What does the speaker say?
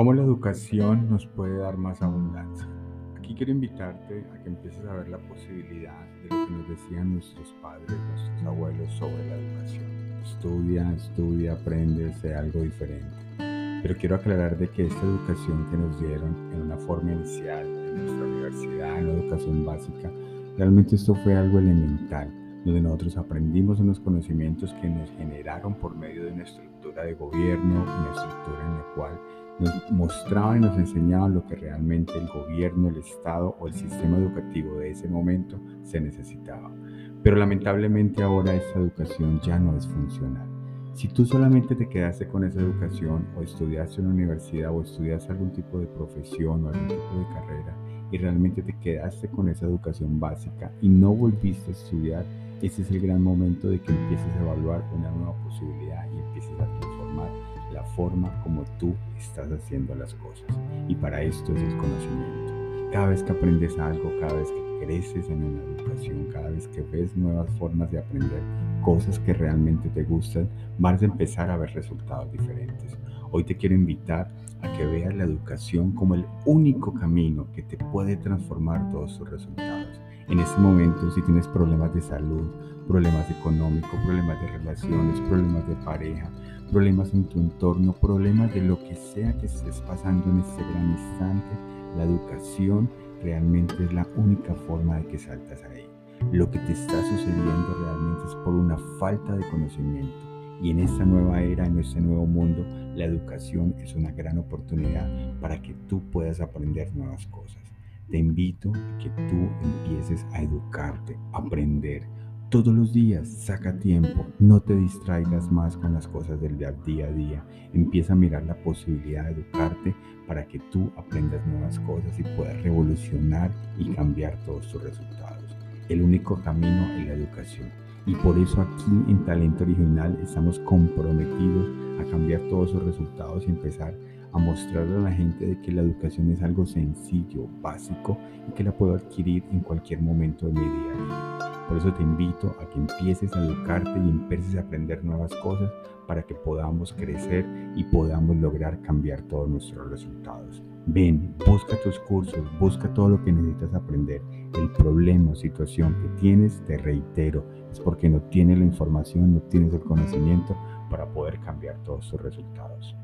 ¿Cómo la educación nos puede dar más abundancia? Aquí quiero invitarte a que empieces a ver la posibilidad de lo que nos decían nuestros padres, nuestros abuelos sobre la educación. Estudia, estudia, aprende, sea algo diferente. Pero quiero aclarar de que esta educación que nos dieron en una forma inicial, en nuestra universidad, en la educación básica, realmente esto fue algo elemental donde nosotros aprendimos unos conocimientos que nos generaron por medio de una estructura de gobierno, una estructura en la cual nos mostraba y nos enseñaba lo que realmente el gobierno, el Estado o el sistema educativo de ese momento se necesitaba. Pero lamentablemente ahora esa educación ya no es funcional. Si tú solamente te quedaste con esa educación o estudiaste en una universidad o estudiaste algún tipo de profesión o algún tipo de carrera y realmente te quedaste con esa educación básica y no volviste a estudiar, ese es el gran momento de que empieces a evaluar una nueva posibilidad y empieces a transformar la forma como tú estás haciendo las cosas. Y para esto es el conocimiento. Cada vez que aprendes algo, cada vez que creces en una educación, cada vez que ves nuevas formas de aprender cosas que realmente te gustan, vas a empezar a ver resultados diferentes. Hoy te quiero invitar a que veas la educación como el único camino que te puede transformar todos tus resultados en este momento, si tienes problemas de salud, problemas económicos, problemas de relaciones, problemas de pareja, problemas en tu entorno, problemas de lo que sea que estés pasando en este gran instante, la educación realmente es la única forma de que saltas ahí. Lo que te está sucediendo realmente es por una falta de conocimiento. Y en esta nueva era, en este nuevo mundo, la educación es una gran oportunidad para que tú puedas aprender nuevas cosas te invito a que tú empieces a educarte, a aprender. Todos los días saca tiempo, no te distraigas más con las cosas del día a día. Empieza a mirar la posibilidad de educarte para que tú aprendas nuevas cosas y puedas revolucionar y cambiar todos tus resultados. El único camino es la educación. Y por eso aquí en Talento Original estamos comprometidos a cambiar todos esos resultados y empezar a mostrarle a la gente de que la educación es algo sencillo, básico y que la puedo adquirir en cualquier momento de mi día día. Por eso te invito a que empieces a educarte y empieces a aprender nuevas cosas para que podamos crecer y podamos lograr cambiar todos nuestros resultados. Ven, busca tus cursos, busca todo lo que necesitas aprender. El problema o situación que tienes, te reitero, es porque no tienes la información, no tienes el conocimiento para poder cambiar todos tus resultados.